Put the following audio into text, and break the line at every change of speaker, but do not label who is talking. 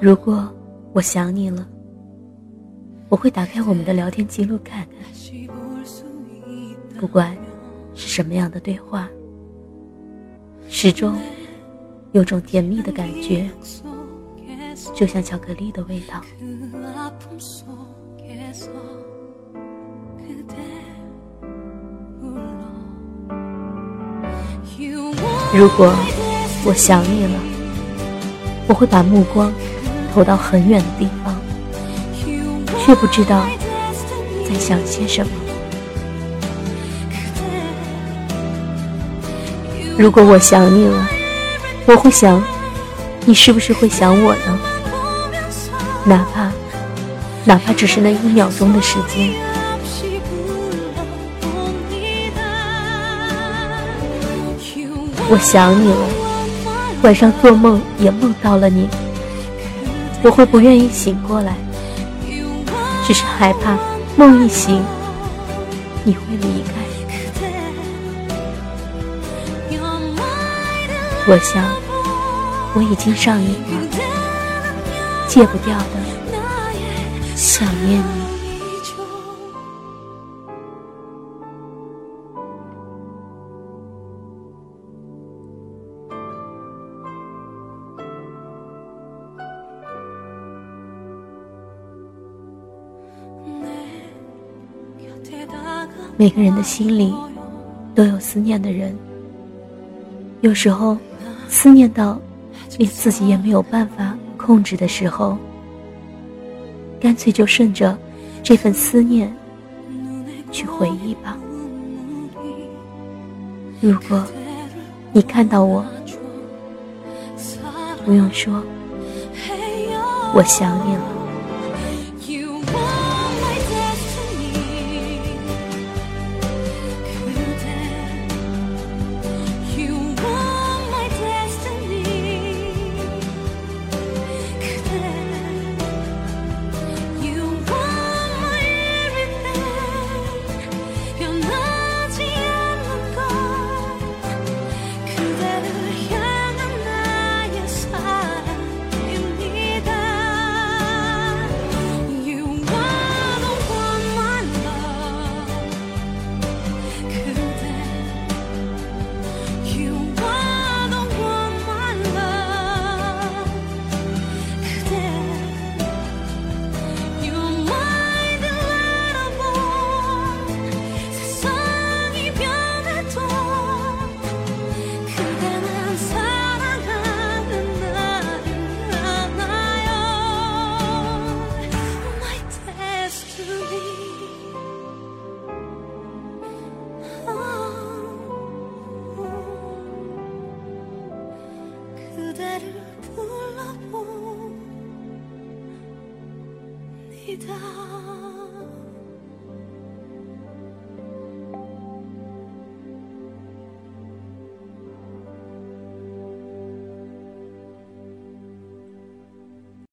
如果我想你了，我会打开我们的聊天记录看看，不管是什么样的对话，始终有种甜蜜的感觉，就像巧克力的味道。如果我想你了，我会把目光投到很远的地方，却不知道在想些什么。如果我想你了，我会想，你是不是会想我呢？哪怕，哪怕只是那一秒钟的时间。我想你了，晚上做梦也梦到了你，我会不愿意醒过来，只是害怕梦一醒你会离开。我想我已经上瘾了，戒不掉的想念你。每个人的心里都有思念的人，有时候思念到连自己也没有办法控制的时候，干脆就顺着这份思念去回忆吧。如果你看到我，不用说，我想你了。
불러봅니다